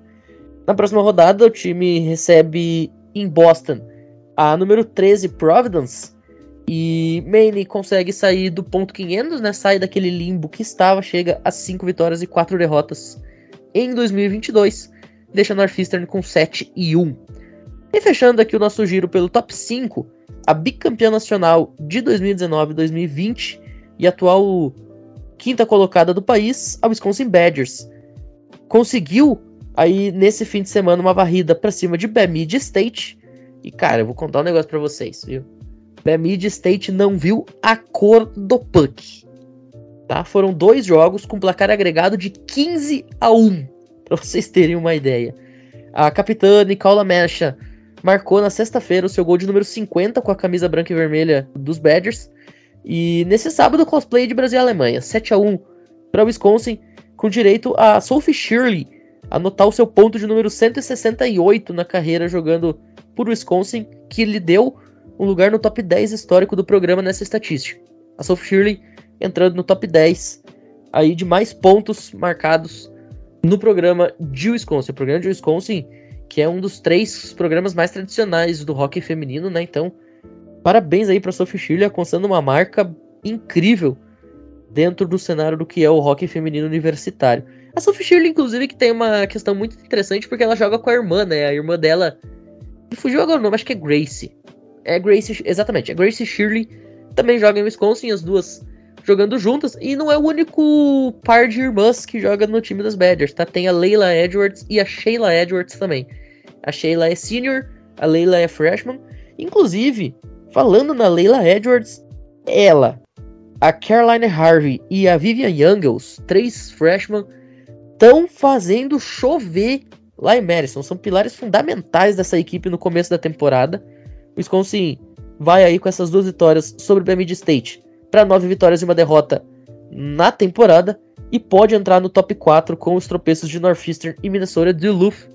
S1: Na próxima rodada, o time recebe em Boston a número 13 Providence e Maine consegue sair do ponto 500, né? Sai daquele limbo que estava, chega a 5 vitórias e 4 derrotas em 2022, deixa Northeastern com 7 e 1. E fechando aqui o nosso giro pelo top 5, a bicampeã nacional de 2019 e 2020 e atual quinta colocada do país, a Wisconsin Badgers. Conseguiu aí nesse fim de semana uma varrida para cima de Bemid State. E cara, eu vou contar um negócio para vocês, viu? Bemid State não viu a cor do puck. Tá? Foram dois jogos com placar agregado de 15 a 1, para vocês terem uma ideia. A capitã Nicola Mecha marcou na sexta-feira o seu gol de número 50 com a camisa branca e vermelha dos Badgers. E nesse sábado, cosplay de Brasil e Alemanha, 7 a 1 para Wisconsin, com direito a Sophie Shirley anotar o seu ponto de número 168 na carreira jogando por Wisconsin, que lhe deu um lugar no top 10 histórico do programa nessa estatística. A Sophie Shirley entrando no top 10 aí de mais pontos marcados no programa de Wisconsin. O programa de Wisconsin, que é um dos três programas mais tradicionais do hockey feminino, né? Então, parabéns aí para Sophie Shirley alcançando uma marca incrível dentro do cenário do que é o hockey feminino universitário. A Sophie Shirley, inclusive, que tem uma questão muito interessante porque ela joga com a irmã, né? A irmã dela. Fugiu agora o nome, acho que é Grace. É Grace, exatamente. A Grace Shirley também joga em Wisconsin, as duas jogando juntas. E não é o único par de irmãs que joga no time das Badgers, tá? Tem a Leila Edwards e a Sheila Edwards também. A Sheila é senior, a Leila é freshman. Inclusive, falando na Leila Edwards, ela, a Caroline Harvey e a Vivian Youngles, três freshmen, estão fazendo chover lá em Madison. São pilares fundamentais dessa equipe no começo da temporada. O Wisconsin vai aí com essas duas vitórias sobre o Bemid State para nove vitórias e uma derrota na temporada e pode entrar no top 4 com os tropeços de Northeastern e Minnesota Duluth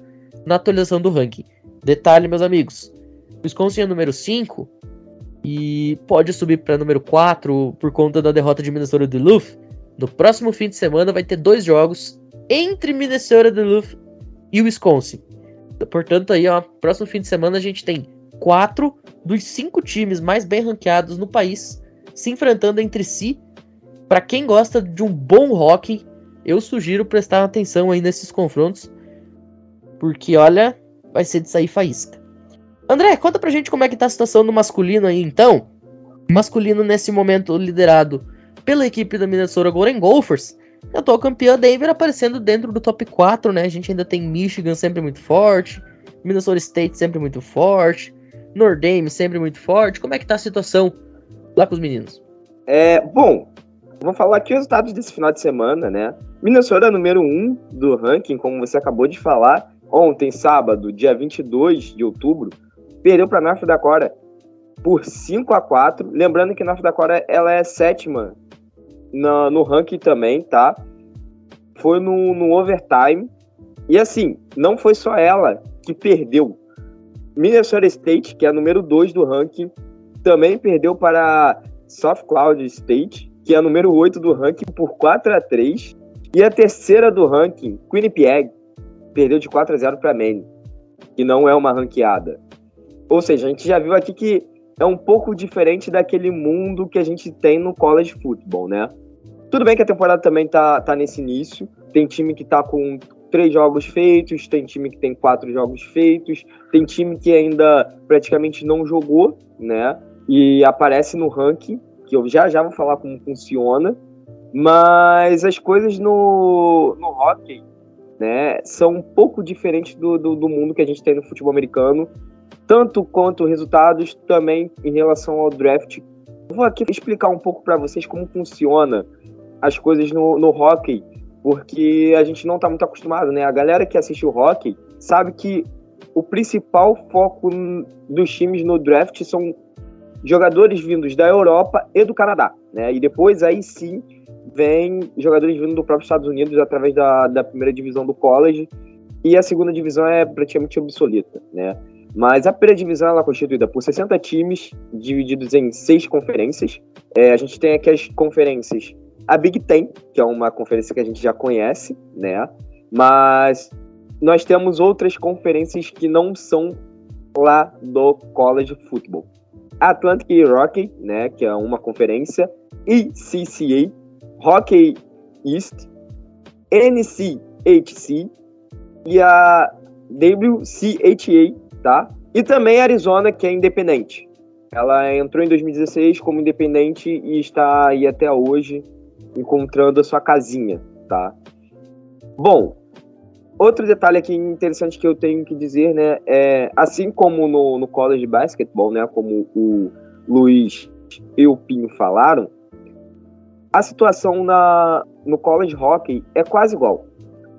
S1: na atualização do ranking. Detalhe, meus amigos, Wisconsin é número 5 e pode subir para número 4 por conta da derrota de Minnesota Duluth. No próximo fim de semana vai ter dois jogos entre Minnesota Duluth e Wisconsin. Portanto, aí, ó, próximo fim de semana a gente tem quatro dos cinco times mais bem ranqueados no país se enfrentando entre si. Para quem gosta de um bom hockey, eu sugiro prestar atenção aí nesses confrontos, porque olha, vai ser de sair faísca. André, conta pra gente como é que tá a situação no masculino aí então. Masculino nesse momento liderado pela equipe da Minnesota Golden Gophers. A atual campeã Denver aparecendo dentro do top 4, né? A gente ainda tem Michigan sempre muito forte, Minnesota State sempre muito forte, Notre Dame sempre muito forte. Como é que tá a situação lá com os meninos?
S4: É, bom, vamos falar aqui os resultados desse final de semana, né? Minnesota número 1 do ranking, como você acabou de falar. Ontem, sábado, dia 22 de outubro, perdeu para North Dakota por 5 a 4 Lembrando que North Dakota ela é sétima no, no ranking também, tá? Foi no, no overtime. E assim, não foi só ela que perdeu. Minnesota State, que é a número 2 do ranking, também perdeu para Soft Cloud State, que é a número 8 do ranking, por 4 a 3 E a terceira do ranking, Quinnipiac, perdeu de 4 a 0 para Maine, que não é uma ranqueada. Ou seja, a gente já viu aqui que é um pouco diferente daquele mundo que a gente tem no college football, né? Tudo bem que a temporada também tá, tá nesse início. Tem time que tá com três jogos feitos, tem time que tem quatro jogos feitos, tem time que ainda praticamente não jogou, né? e aparece no ranking, que eu já já vou falar como funciona, mas as coisas no, no hockey né, são um pouco diferentes do, do, do mundo que a gente tem no futebol americano, tanto quanto resultados também em relação ao draft. Vou aqui explicar um pouco para vocês como funciona as coisas no, no hockey, porque a gente não está muito acostumado, né? A galera que assiste o hockey sabe que o principal foco dos times no draft são jogadores vindos da Europa e do Canadá, né? E depois aí sim vem jogadores vindos do próprio Estados Unidos através da, da primeira divisão do college e a segunda divisão é praticamente obsoleta, né? Mas a primeira divisão ela é constituída por 60 times divididos em seis conferências. É, a gente tem aqui as conferências, a Big Ten, que é uma conferência que a gente já conhece, né? Mas nós temos outras conferências que não são lá do college football. Atlantic Rocky, né, que é uma conferência, ECCA, Hockey East, NCHC e a WCHA, tá? E também Arizona, que é independente. Ela entrou em 2016 como independente e está aí até hoje encontrando a sua casinha, tá? Bom, outro detalhe aqui interessante que eu tenho que dizer, né, é assim como no, no college basketball, né, como o Luiz e o Pinho falaram, a situação na, no college hockey é quase igual.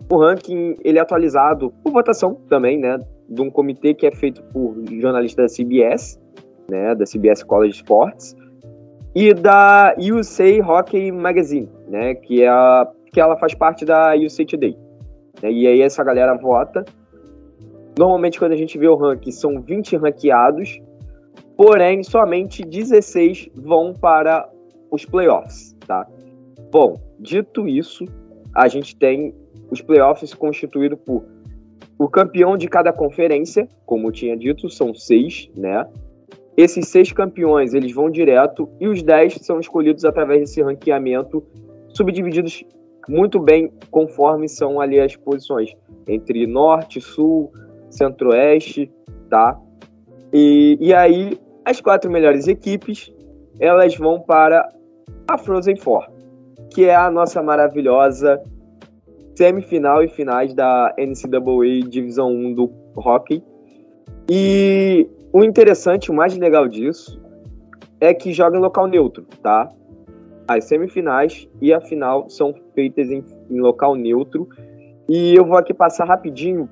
S4: O ranking ele é atualizado por votação também, né, de um comitê que é feito por jornalistas da CBS, né, da CBS College Sports, e da USA Hockey Magazine, né, que é a, que ela faz parte da USA Today. Né, e aí essa galera vota. Normalmente quando a gente vê o ranking são 20 ranqueados, porém somente 16 vão para os playoffs, tá? Bom, dito isso, a gente tem os playoffs constituídos por o campeão de cada conferência, como eu tinha dito, são seis, né? Esses seis campeões, eles vão direto e os dez são escolhidos através desse ranqueamento, subdivididos muito bem conforme são ali as posições, entre norte, sul, centro-oeste, tá? E, e aí, as quatro melhores equipes, elas vão para a Frozen Four, que é a nossa maravilhosa semifinal e finais da NCAA Divisão 1 do hockey. E o interessante, o mais legal disso, é que joga em local neutro, tá? As semifinais e a final são feitas em, em local neutro. E eu vou aqui passar rapidinho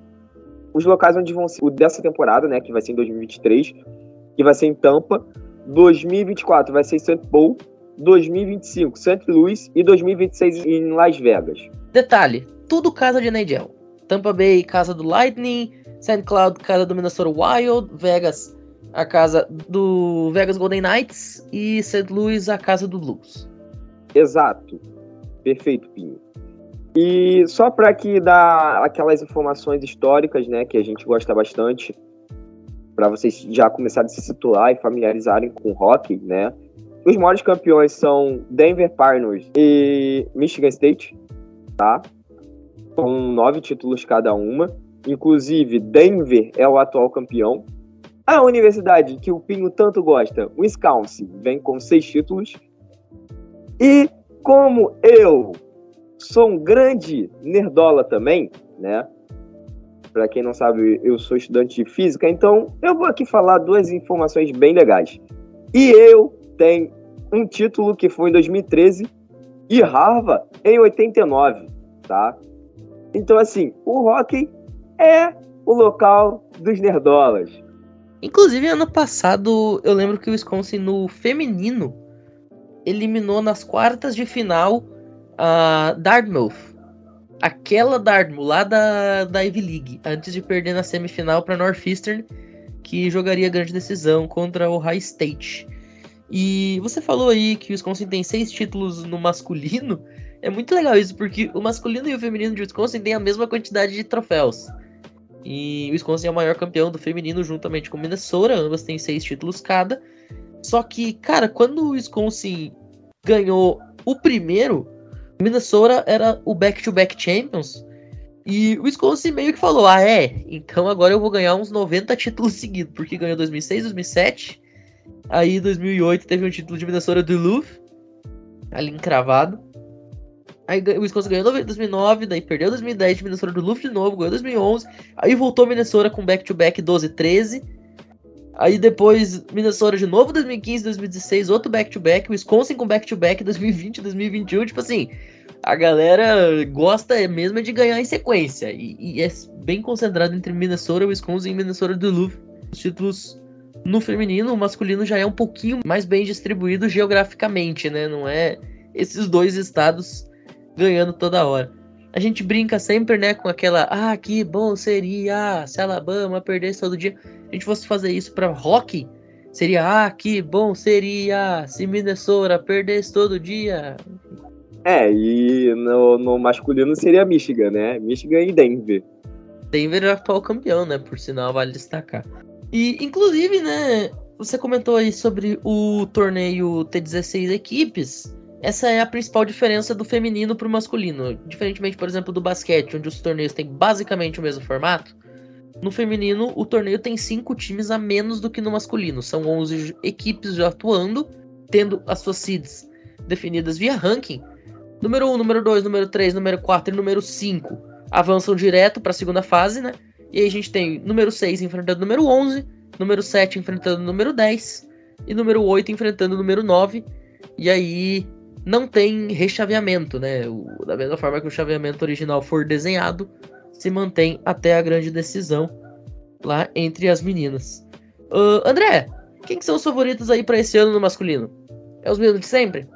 S4: os locais onde vão ser o dessa temporada, né? Que vai ser em 2023, que vai ser em Tampa. 2024 vai ser em St. Paul. 2025, St. Louis e 2026 em Las Vegas.
S1: Detalhe, tudo casa de NHL. Tampa Bay, casa do Lightning, St. Cloud, casa do Minnesota Wild, Vegas, a casa do Vegas Golden Knights e St. Louis, a casa do Blues.
S4: Exato. Perfeito, Pinho. E só para que dar aquelas informações históricas, né, que a gente gosta bastante, para vocês já começarem a se situar e familiarizarem com o hockey, né? Os maiores campeões são Denver Pioneers e Michigan State, tá? Com nove títulos cada uma. Inclusive, Denver é o atual campeão. A universidade que o Pinho tanto gosta, Wisconsin, vem com seis títulos. E como eu sou um grande nerdola também, né? Para quem não sabe, eu sou estudante de física, então eu vou aqui falar duas informações bem legais. E eu tenho um título que foi em 2013 e Harvard em 89, tá? Então, assim, o hockey é o local dos nerdolas.
S1: Inclusive, ano passado, eu lembro que o Wisconsin, no feminino, eliminou nas quartas de final a Dartmouth. Aquela Dartmouth, lá da, da Ivy League, antes de perder na semifinal para Northeastern, que jogaria grande decisão contra o High State. E você falou aí que o Wisconsin tem seis títulos no masculino. É muito legal isso, porque o masculino e o feminino de Wisconsin têm a mesma quantidade de troféus. E o Wisconsin é o maior campeão do feminino juntamente com Minnesota, ambas têm seis títulos cada. Só que, cara, quando o Wisconsin ganhou o primeiro, Minnesota era o back-to-back -back champions. E o Wisconsin meio que falou: Ah, é? Então agora eu vou ganhar uns 90 títulos seguidos, porque ganhou 2006, 2007. Aí 2008 teve um título de Minnesota Duluth, ali encravado. Aí o Wisconsin ganhou em 2009, daí perdeu 2010 de Minnesota Duluth de novo, ganhou 2011. Aí voltou Minnesota com back-to-back 12-13. Aí depois, Minnesota de novo 2015, 2016, outro back-to-back, Wisconsin com back-to-back 2020, 2021, tipo assim, a galera gosta mesmo de ganhar em sequência, e, e é bem concentrado entre Minnesota, Wisconsin e Minnesota Duluth. Os títulos no feminino, o masculino já é um pouquinho mais bem distribuído geograficamente, né, não é esses dois estados ganhando toda hora. A gente brinca sempre, né, com aquela, ah, que bom seria se Alabama perdesse todo dia a gente fosse fazer isso para rock, seria ah, que bom seria se Minnesota perdesse todo dia.
S4: É, e no, no masculino seria Michigan, né? Michigan e Denver.
S1: Denver é o atual campeão, né? Por sinal, vale destacar. E, inclusive, né? Você comentou aí sobre o torneio ter 16 equipes. Essa é a principal diferença do feminino para o masculino. Diferentemente, por exemplo, do basquete, onde os torneios têm basicamente o mesmo formato No feminino, o torneio tem cinco times a menos do que no masculino. São 11 equipes já atuando, tendo as suas seeds definidas via ranking. Número 1, número 2, número 3, número 4 e número 5 avançam direto para a segunda fase, né? E aí a gente tem número 6 enfrentando o número 11, número 7 enfrentando o número 10 e número 8 enfrentando o número 9. E aí não tem rechaveamento, né? O, da mesma forma que o chaveamento original for desenhado, se mantém até a grande decisão lá entre as meninas. Uh, André, quem que são os favoritos aí para esse ano no masculino? É os mesmos de sempre?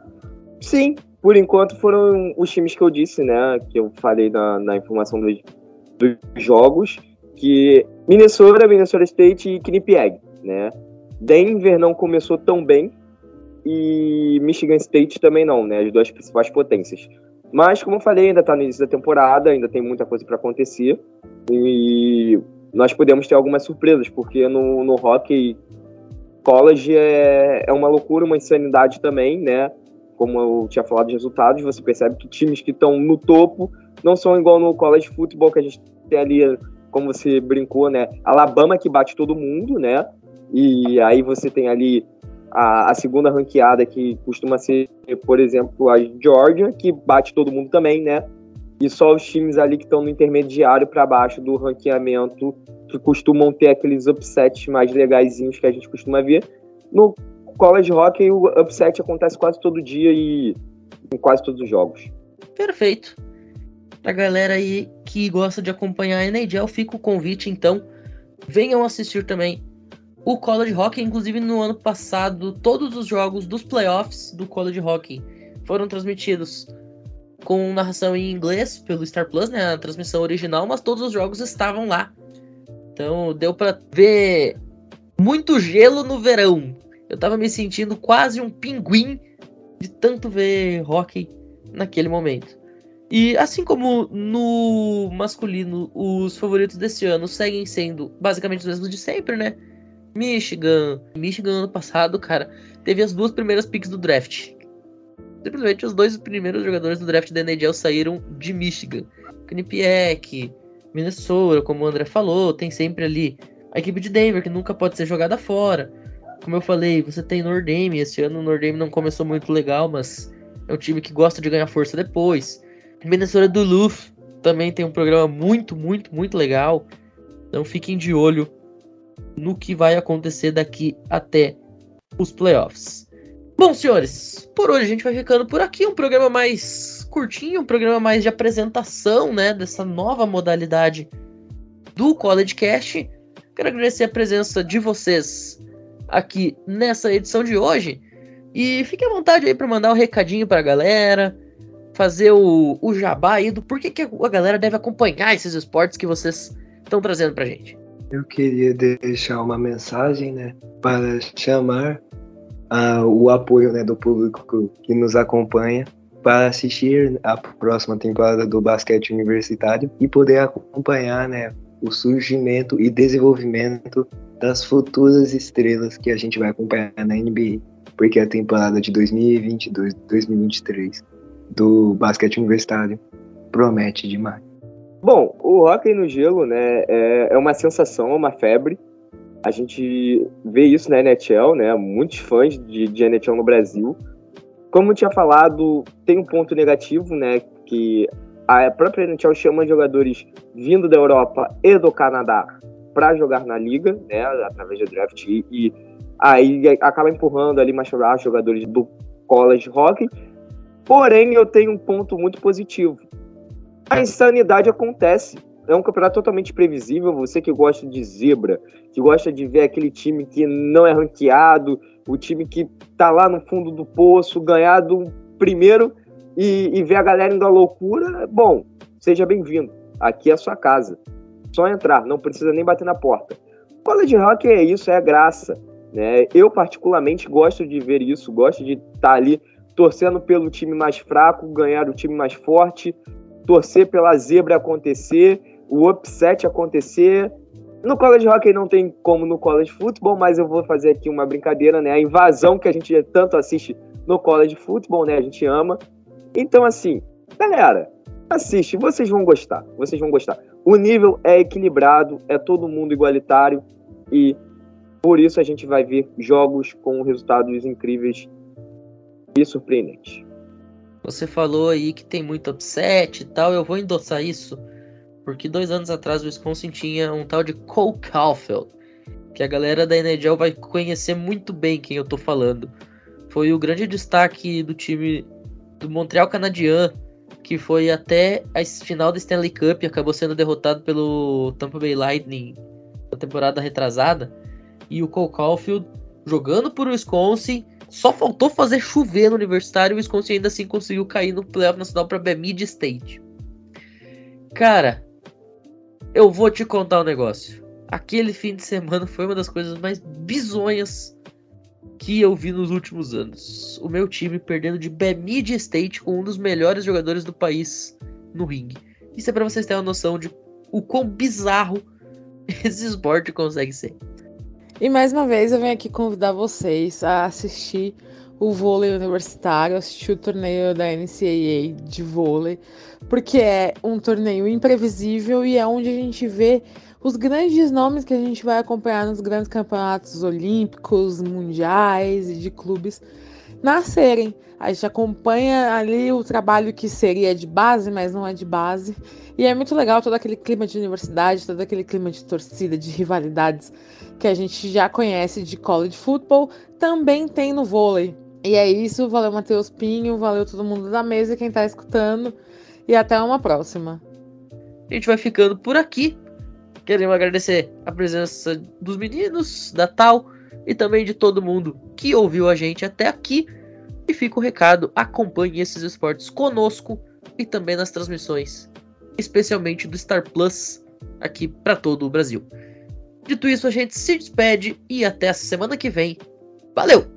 S4: Sim, por enquanto foram os times que eu disse, né? Que eu falei na, na informação dos, dos jogos, que Minnesota, Minnesota State e Quinnipiac, né? Denver não começou tão bem e Michigan State também não, né? As duas principais potências. Mas, como eu falei, ainda está no início da temporada, ainda tem muita coisa para acontecer e nós podemos ter algumas surpresas, porque no, no hockey college é, é uma loucura, uma insanidade também, né? Como eu tinha falado de resultados, você percebe que times que estão no topo não são igual no college football, que a gente tem ali, como você brincou, né? Alabama que bate todo mundo, né? E aí você tem ali a, a, segunda ranqueada que costuma ser, por exemplo, a Georgia, que bate todo mundo também, né? E só os times ali que estão no intermediário para baixo do ranqueamento, que costumam ter aqueles upsets mais legaisinhos que a gente costuma ver. No college hockey, o upset acontece quase todo dia e em quase todos os jogos.
S1: Perfeito. Pra galera aí que gosta de acompanhar a NHL, fica o convite, então, venham assistir também o College Hockey, inclusive no ano passado, todos os jogos dos playoffs do College Hockey foram transmitidos com narração em inglês pelo Star Plus, né, a transmissão original, mas todos os jogos estavam lá. Então deu para ver muito gelo no verão. Eu tava me sentindo quase um pinguim de tanto ver hockey naquele momento. E assim como no masculino, os favoritos desse ano seguem sendo basicamente os mesmos de sempre, né? Michigan. Michigan ano passado, cara, teve as duas primeiras picks do draft. Simplesmente os dois primeiros jogadores do draft da NHL saíram de Michigan. Quinnipiac, Minnesota, como o André falou, tem sempre ali a equipe de Denver, que nunca pode ser jogada fora. Como eu falei, você tem Nordame. Esse ano o Nordame não começou muito legal, mas é um time que gosta de ganhar força depois. Minnesota Duluth também tem um programa muito, muito, muito legal. Então fiquem de olho no que vai acontecer daqui até os playoffs. Bom, senhores, por hoje a gente vai ficando por aqui. Um programa mais curtinho, um programa mais de apresentação, né, dessa nova modalidade do College Cast. Quero agradecer a presença de vocês aqui nessa edição de hoje. E fique à vontade aí para mandar um recadinho para a galera, fazer o, o jabá aí do porquê que a galera deve acompanhar esses esportes que vocês estão trazendo para gente.
S3: Eu queria deixar uma mensagem, né, para chamar uh, o apoio, né, do público que nos acompanha para assistir a próxima temporada do basquete universitário e poder acompanhar, né, o surgimento e desenvolvimento das futuras estrelas que a gente vai acompanhar na NBA, porque a temporada de 2022-2023 do basquete universitário promete demais.
S4: Bom, o hockey no gelo, né, é, é uma sensação, é uma febre. A gente vê isso na NHL, né, muitos fãs de, de NHL no Brasil. Como eu tinha falado, tem um ponto negativo, né, que a própria NHL chama jogadores vindo da Europa e do Canadá para jogar na liga, né, através do draft e, e aí acaba empurrando ali mais jogadores do college hockey. Porém, eu tenho um ponto muito positivo a insanidade acontece. É um campeonato totalmente previsível. Você que gosta de zebra, que gosta de ver aquele time que não é ranqueado, o time que tá lá no fundo do poço, ganhar do primeiro e, e ver a galera indo à loucura, bom, seja bem-vindo. Aqui é a sua casa. Só entrar, não precisa nem bater na porta. College Rock é isso, é graça. Né? Eu, particularmente, gosto de ver isso, gosto de estar tá ali torcendo pelo time mais fraco, ganhar o time mais forte, torcer pela zebra acontecer, o upset acontecer. No college hockey não tem como no college football, mas eu vou fazer aqui uma brincadeira, né? A invasão que a gente tanto assiste no college football, né? A gente ama. Então, assim, galera, assiste, vocês vão gostar, vocês vão gostar. o nível é equilibrado, é todo mundo igualitário e por isso a gente vai ver jogos com resultados incríveis e surpreendentes.
S1: Você falou aí que tem muito upset e tal, eu vou endossar isso, porque dois anos atrás o Wisconsin tinha um tal de Cole Caulfield, que a galera da NHL vai conhecer muito bem quem eu tô falando. Foi o grande destaque do time do Montreal Canadiens, que foi até a final da Stanley Cup e acabou sendo derrotado pelo Tampa Bay Lightning na temporada retrasada. E o Cole Caulfield jogando por Wisconsin, só faltou fazer chover no Universitário e o Wisconsin ainda assim conseguiu cair no playoff nacional para Bemid State. Cara, eu vou te contar um negócio. Aquele fim de semana foi uma das coisas mais bizonhas que eu vi nos últimos anos. O meu time perdendo de Bemid State com um dos melhores jogadores do país no ringue. Isso é para vocês terem uma noção de o quão bizarro esse esporte consegue ser.
S2: E mais uma vez eu venho aqui convidar vocês a assistir o vôlei universitário, assistir o torneio da NCAA de vôlei, porque é um torneio imprevisível e é onde a gente vê os grandes nomes que a gente vai acompanhar nos grandes campeonatos olímpicos, mundiais e de clubes nascerem. A gente acompanha ali o trabalho que seria de base, mas não é de base. E é muito legal todo aquele clima de universidade, todo aquele clima de torcida, de rivalidades que a gente já conhece de college football, também tem no vôlei. E é isso, valeu Matheus Pinho, valeu todo mundo da mesa, quem tá escutando, e até uma próxima.
S1: A gente vai ficando por aqui. Queremos agradecer a presença dos meninos, da Tal e também de todo mundo que ouviu a gente até aqui. E fica o recado: acompanhe esses esportes conosco e também nas transmissões, especialmente do Star Plus aqui para todo o Brasil. Dito isso, a gente se despede e até a semana que vem. Valeu!